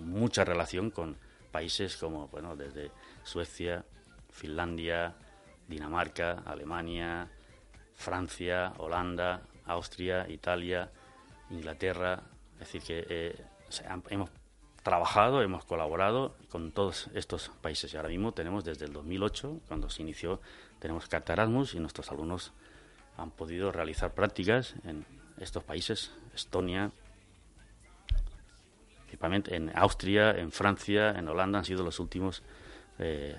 mucha relación con países como, bueno, desde Suecia, Finlandia, Dinamarca, Alemania, Francia, Holanda, Austria, Italia, Inglaterra. Es decir, que eh, hemos trabajado, hemos colaborado con todos estos países y ahora mismo tenemos desde el 2008, cuando se inició, tenemos Carta Erasmus y nuestros alumnos han podido realizar prácticas en estos países, Estonia, principalmente en Austria, en Francia, en Holanda, han sido los últimos eh,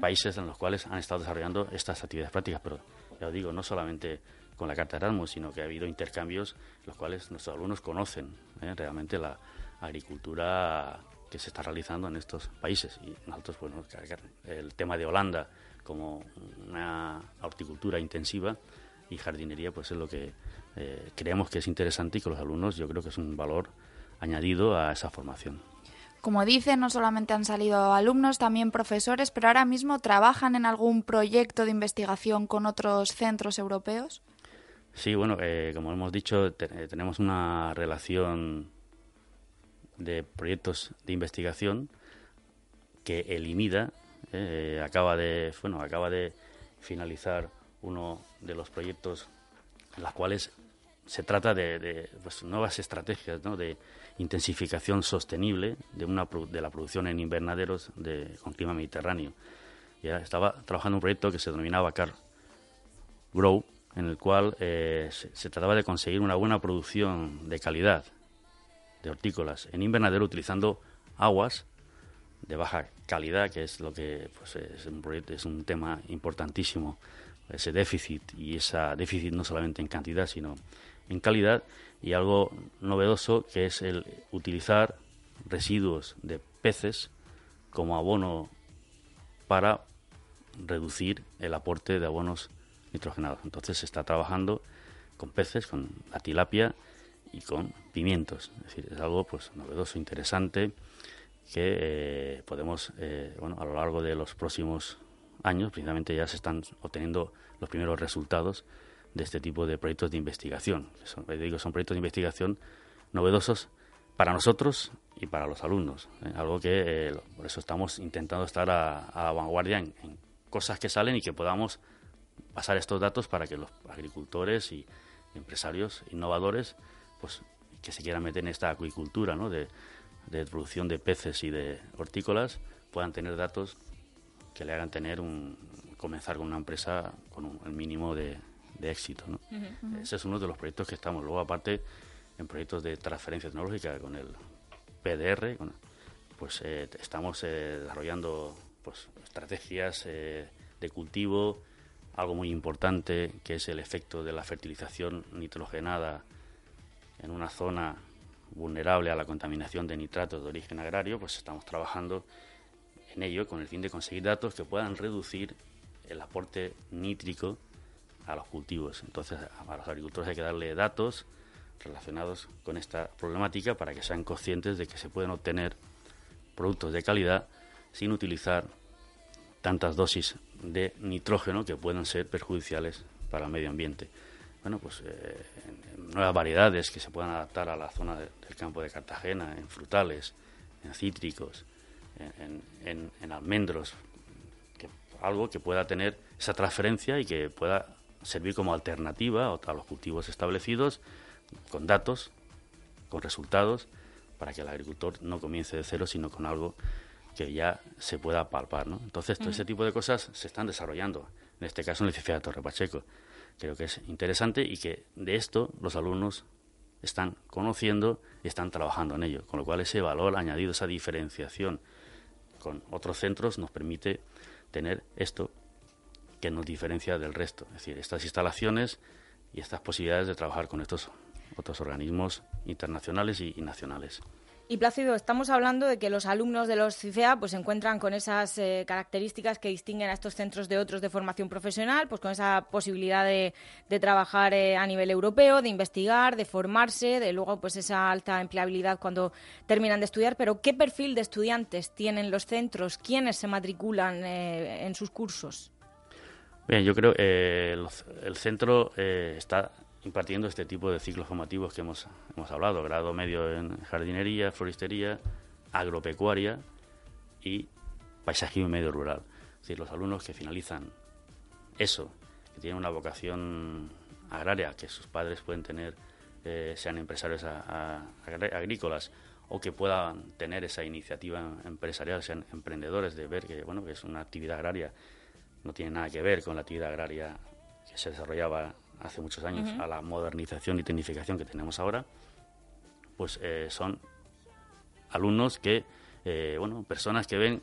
países en los cuales han estado desarrollando estas actividades prácticas. Pero ya os digo, no solamente con la Carta Erasmus, sino que ha habido intercambios en los cuales nuestros alumnos conocen eh, realmente la agricultura que se está realizando en estos países. Y nosotros, bueno, el tema de Holanda como una horticultura intensiva y jardinería, pues es lo que eh, creemos que es interesante y que los alumnos yo creo que es un valor añadido a esa formación. Como dice, no solamente han salido alumnos, también profesores, pero ahora mismo trabajan en algún proyecto de investigación con otros centros europeos. Sí, bueno, eh, como hemos dicho, eh, tenemos una relación de proyectos de investigación que elimina acaba de bueno acaba de finalizar uno de los proyectos en los cuales se trata de, pues, nuevas estrategias de intensificación sostenible de, una, de la producción en invernaderos de, con clima mediterráneo. Estaba trabajando un proyecto que se denominaba Car Grow, en el cual eh, se, trataba de conseguir una buena producción de calidad de hortícolas en invernadero utilizando aguas de baja calidad, que es lo que pues, es un proyecto, es un tema importantísimo ese déficit y esa déficit no solamente en cantidad sino en calidad y algo novedoso que es el utilizar residuos de peces como abono para reducir el aporte de abonos nitrogenados. Entonces se está trabajando con peces, con la tilapia y con pimientos. Es decir, es algo pues novedoso, interesante que eh, podemos, eh, bueno, a lo largo de los próximos años, precisamente ya se están obteniendo los primeros resultados de este tipo de proyectos de investigación. Son, digo, son proyectos de investigación novedosos para nosotros y para los alumnos. ¿eh? Algo que eh, por eso estamos intentando estar a, a vanguardia en, cosas que salen y que podamos pasar estos datos para que los agricultores y empresarios innovadores, pues que se quieran meter en esta acuicultura, ¿no? de, de producción de peces y de hortícolas, puedan tener datos que le hagan tener un comenzar con una empresa con el mínimo de, de éxito. ¿no? Ese es uno de los proyectos que estamos. Luego, aparte, en proyectos de transferencia tecnológica con el PDR, pues eh, estamos eh, desarrollando pues, estrategias eh, de cultivo, algo muy importante que es el efecto de la fertilización nitrogenada en una zona vulnerable a la contaminación de nitratos de origen agrario, pues estamos trabajando en ello con el fin de conseguir datos que puedan reducir el aporte nítrico a los cultivos. Entonces, a los agricultores hay que darle datos relacionados con esta problemática para que sean conscientes de que se pueden obtener productos de calidad sin utilizar tantas dosis de nitrógeno que pueden ser perjudiciales para el medio ambiente. Bueno, pues eh, nuevas variedades que se puedan adaptar a la zona del campo de Cartagena, en frutales, en cítricos, en, almendros, algo que pueda tener esa transferencia y que pueda servir como alternativa a los cultivos establecidos con datos, con resultados, para que el agricultor no comience de cero, sino con algo que ya se pueda palpar. ¿no? Entonces, todo ese tipo de cosas se están desarrollando, en este caso en CIFEA de Torre Pacheco. Creo que es interesante y que de esto los alumnos están conociendo y están trabajando en ello, con lo cual ese valor añadido, esa diferenciación con otros centros nos permite tener esto que nos diferencia del resto, es decir, estas instalaciones y estas posibilidades de trabajar con estos otros organismos internacionales y, nacionales. Y Plácido, estamos hablando de que los alumnos de los CIFEA pues, se encuentran con esas eh, características que distinguen a estos centros de otros de formación profesional, pues con esa posibilidad de, trabajar eh, a nivel europeo, de investigar, de formarse, de luego pues esa alta empleabilidad cuando terminan de estudiar. Pero ¿qué perfil de estudiantes tienen los centros? ¿Quiénes se matriculan eh, en sus cursos? Bien, yo creo que el centro está impartiendo este tipo de ciclos formativos que hemos, hemos hablado, grado medio en jardinería, floristería, agropecuaria y paisajismo medio rural. Es decir, los alumnos que finalizan eso, que tienen una vocación agraria, que sus padres pueden tener, eh, sean empresarios agrícolas, o que puedan tener esa iniciativa empresarial, sean emprendedores, de ver que, bueno, que es una actividad agraria, no tiene nada que ver con la actividad agraria que se desarrollaba hace muchos años a la modernización y tecnificación que tenemos ahora, pues eh, son alumnos que, eh, bueno, personas que ven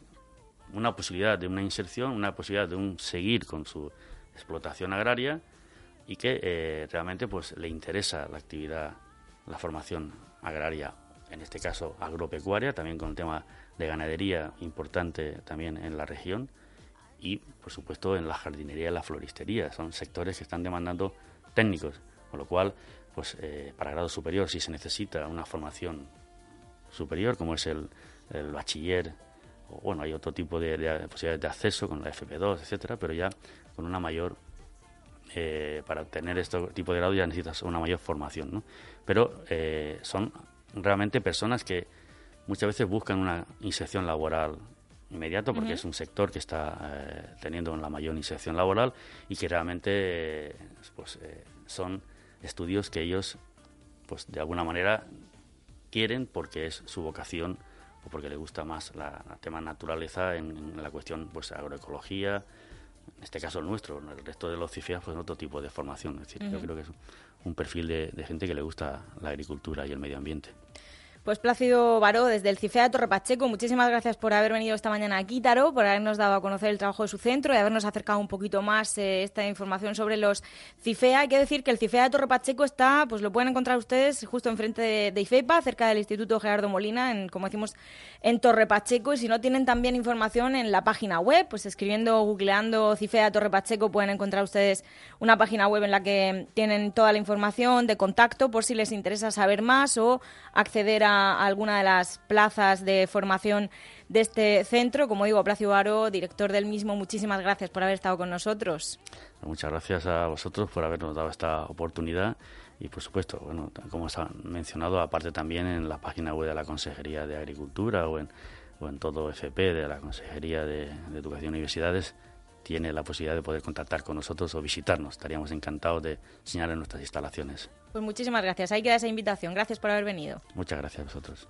una posibilidad de una inserción, una posibilidad de un seguir con su explotación agraria y que eh, realmente pues le interesa la actividad, la formación agraria, en este caso agropecuaria, también con el tema de ganadería importante también en la región y, por supuesto, en la jardinería y la floristería. Son sectores que están demandando técnicos, con lo cual, pues eh, para grado superior, si se necesita una formación superior, como es el, bachiller, o bueno, hay otro tipo de, posibilidades de acceso con la FP2, etcétera, pero ya con una mayor eh, para obtener este tipo de grado ya necesitas una mayor formación, ¿no? Pero eh, son realmente personas que muchas veces buscan una inserción laboral inmediato porque es un sector que está eh, teniendo la mayor inserción laboral y que realmente eh, pues eh, son estudios que ellos pues de alguna manera quieren porque es su vocación o porque les gusta más la, tema naturaleza en, la cuestión pues agroecología en este caso el nuestro en el resto de los CIFIAS pues otro tipo de formación. Es decir yo creo que es un perfil de gente que le gusta la agricultura y el medio ambiente pues Plácido Baró, desde el CIFEA Torre Pacheco, muchísimas gracias por haber venido esta mañana a Quítaro, por habernos dado a conocer el trabajo de su centro y habernos acercado un poquito más eh, esta información sobre los CIFEA. Hay que decir que el CIFEA de Torre Pacheco está, pues lo pueden encontrar ustedes justo enfrente de, IFEPA, cerca del Instituto Gerardo Molina, en, como decimos, en Torre Pacheco. Y si no tienen también información en la página web, pues escribiendo, googleando CIFEA Torre Pacheco, pueden encontrar ustedes una página web en la que tienen toda la información de contacto por si les interesa saber más o acceder a alguna de las plazas de formación de este centro. Como digo, Placio Aro, director del mismo, muchísimas gracias por haber estado con nosotros. Muchas gracias a vosotros por habernos dado esta oportunidad y, por supuesto, bueno, como os han mencionado, aparte también en la página web de la Consejería de Agricultura o en, o en todo FP de la Consejería de Educación y Universidades, tiene la posibilidad de poder contactar con nosotros o visitarnos. Estaríamos encantados de enseñarle nuestras instalaciones. Pues muchísimas gracias. Ahí queda esa invitación. Gracias por haber venido. Muchas gracias a vosotros.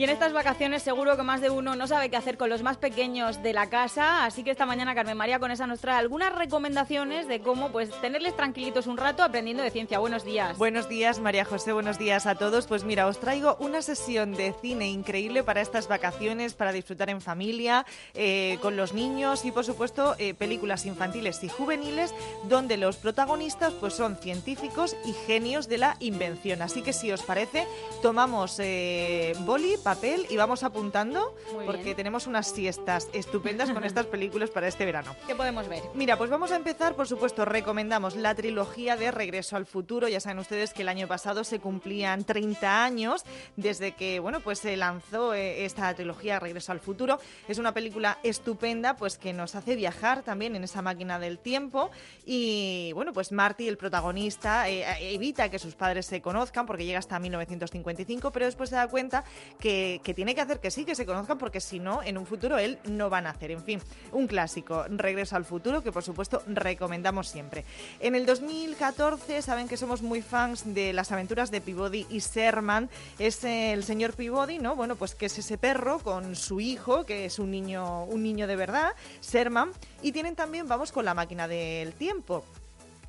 Y en estas vacaciones seguro que más de uno no sabe qué hacer con los más pequeños de la casa, así que esta mañana Carmen María con esa nos trae algunas recomendaciones de cómo pues tenerles tranquilitos un rato aprendiendo de ciencia. Buenos días. Buenos días, María José, buenos días a todos. Pues mira, os traigo una sesión de cine increíble para estas vacaciones, para disfrutar en familia, eh, con los niños y por supuesto eh, películas infantiles y juveniles donde los protagonistas pues son científicos y genios de la invención. Así que si os parece, tomamos eh, boli, papel y vamos apuntando Muy porque bien. tenemos unas siestas estupendas con estas películas para este verano. ¿Qué podemos ver? Mira, pues vamos a empezar, por supuesto, recomendamos la trilogía de Regreso al Futuro. Ya saben ustedes que el año pasado se cumplían 30 años desde que, bueno, pues se lanzó eh, esta trilogía Regreso al Futuro. Es una película estupenda, pues que nos hace viajar también en esa máquina del tiempo y, bueno, pues Marty, el protagonista, eh, evita que sus padres se conozcan porque llega hasta 1955, pero después se da cuenta que, que tiene que hacer que sí, que se conozcan porque si no, en un futuro él no va a nacer. En fin, un clásico, Regreso al Futuro, que por supuesto recomendamos siempre. En el 2014, saben que somos muy fans de las aventuras de Peabody y Sherman. Es el señor Peabody, ¿no? Bueno, pues que es ese perro con su hijo, que es un niño, un niño de verdad, Sherman. Y tienen también, vamos con la máquina del tiempo.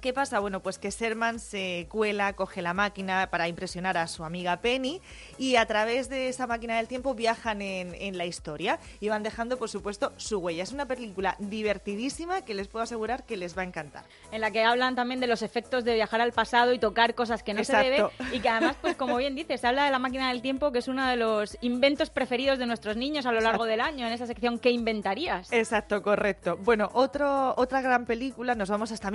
¿Qué pasa? Bueno, pues que Sherman se cuela, coge la máquina para impresionar a su amiga Penny y a través de esa máquina del tiempo viajan en, en la historia y van dejando, por supuesto, su huella. Es una película divertidísima que les puedo asegurar que les va a encantar. En la que hablan también de los efectos de viajar al pasado y tocar cosas que no se Exacto. debe y que además, pues como bien dices, se habla de la máquina del tiempo que es uno de los inventos preferidos de nuestros niños a lo largo del año en esa sección ¿Qué inventarías? Exacto, correcto. Bueno, otro, otra gran película, nos vamos hasta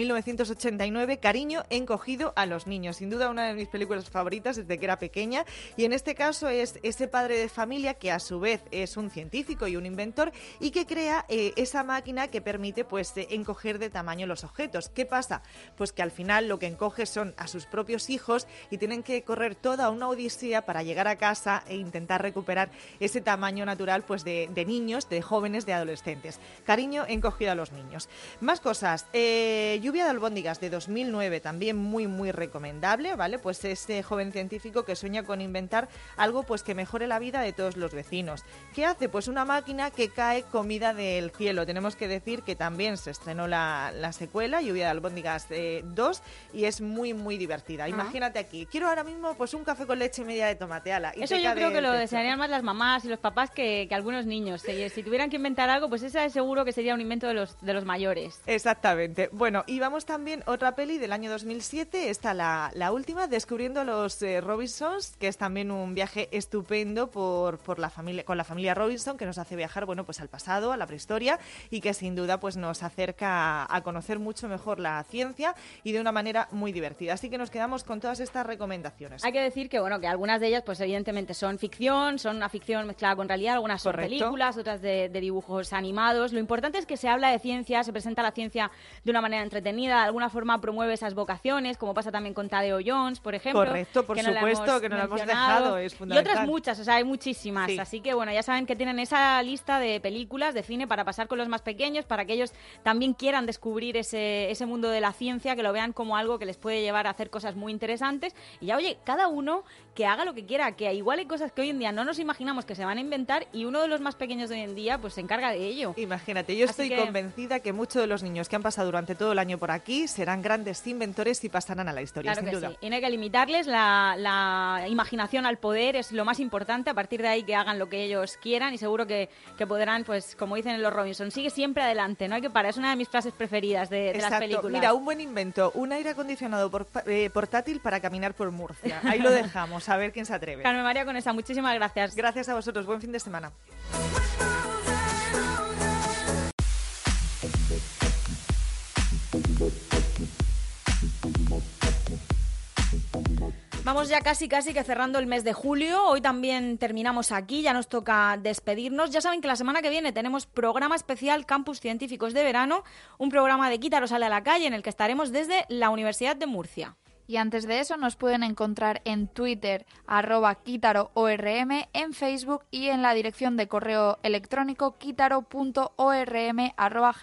1989, Cariño encogido a los niños. Sin duda una de mis películas favoritas desde que era pequeña. Y en este caso es ese padre de familia que a su vez es un científico y un inventor y que crea eh, esa máquina que permite pues eh, encoger de tamaño los objetos. ¿Qué pasa? Pues que al final lo que encoge son a sus propios hijos y tienen que correr toda una odisea para llegar a casa e intentar recuperar ese tamaño natural pues de, de niños, de jóvenes, de adolescentes. Cariño encogido a los niños. Más cosas. Eh, Lluvia de albóndigas de 2009 también muy muy recomendable, ¿vale? Pues ese joven científico que sueña con inventar algo pues que mejore la vida de todos los vecinos. ¿Qué hace? Pues una máquina que cae comida del cielo. Tenemos que decir que también se estrenó la, la secuela, Lluvia de albóndigas eh, 2, y es muy muy divertida. Imagínate aquí, quiero ahora mismo pues un café con leche y media de tomate, ala, y Eso yo creo que lo desearían más las mamás y los papás que, que algunos niños. Si, si tuvieran que inventar algo, pues esa es seguro que sería un invento de los, de los mayores. Exactamente. Bueno, y vamos también otra peli del año 2007, esta la, la última, Descubriendo a los eh, Robinsons, que es también un viaje estupendo por, por la familia, con la familia Robinson, que nos hace viajar, bueno, pues al pasado, a la prehistoria, y que sin duda pues nos acerca a, a conocer mucho mejor la ciencia y de una manera muy divertida. Así que nos quedamos con todas estas recomendaciones. Hay que decir que bueno que algunas de ellas pues evidentemente son ficción, son una ficción mezclada con realidad, algunas son Correcto. películas, otras de, de dibujos animados. Lo importante es que se habla de ciencia, se presenta la ciencia de una manera entretenida, de alguna forma promueve esas vocaciones, como pasa también con Tadeo Jones, por ejemplo. Correcto, por que supuesto, que no la hemos dejado, es Y otras muchas, o sea, hay muchísimas. Sí. Así que bueno, ya saben que tienen esa lista de películas, de cine para pasar con los más pequeños, para que ellos también quieran descubrir ese, ese mundo de la ciencia, que lo vean como algo que les puede llevar a hacer cosas muy interesantes. Y ya, oye, cada uno que haga lo que quiera, que igual hay cosas que hoy en día no nos imaginamos que se van a inventar y uno de los más pequeños de hoy en día pues se encarga de ello. Imagínate, yo Así estoy que- convencida que muchos de los niños que han pasado durante todo el año por aquí serán grandes inventores y pasarán a la historia, Claro sin que duda. sí. Y no hay que limitarles la, la imaginación al poder, es lo más importante. A partir de ahí que hagan lo que ellos quieran y seguro que, que podrán, pues como dicen en los Robinson, sigue siempre adelante, no hay que parar. Es una de mis frases preferidas de, de las películas. Mira, un buen invento, un aire acondicionado por- eh, portátil para caminar por Murcia. Ahí lo dejamos, a ver quién se atreve. <laughs> Carmen María con esa, muchísimas gracias. Gracias a vosotros, buen fin de semana. Vamos ya casi casi que cerrando el mes de julio. Hoy también terminamos aquí, ya nos toca despedirnos. Ya saben que la semana que viene tenemos programa especial Campus Científicos de Verano, un programa de Quítaro sale a la calle en el que estaremos desde la Universidad de Murcia. Y antes de eso nos pueden encontrar en Twitter arroba quitaroorm, en Facebook y en la dirección de correo electrónico quitaro.orm arroba.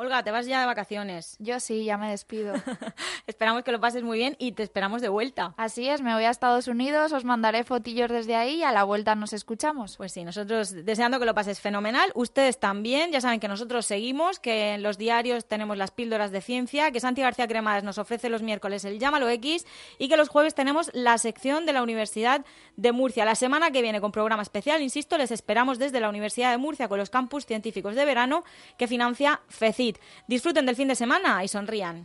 Olga, te vas ya de vacaciones. Yo sí, ya me despido. <laughs> esperamos que lo pases muy bien y te esperamos de vuelta. Así es, me voy a Estados Unidos, os mandaré fotillos desde ahí y a la vuelta nos escuchamos. Pues sí, nosotros deseando que lo pases fenomenal. Ustedes también, ya saben que nosotros seguimos, que en los diarios tenemos las píldoras de ciencia, que Santi García Cremades nos ofrece los miércoles el Llámalo X y que los jueves tenemos la sección de la Universidad de Murcia. La semana que viene con programa especial, insisto, les esperamos desde la Universidad de Murcia con los campus científicos de verano que financia FECI Disfruten del fin de semana y sonrían.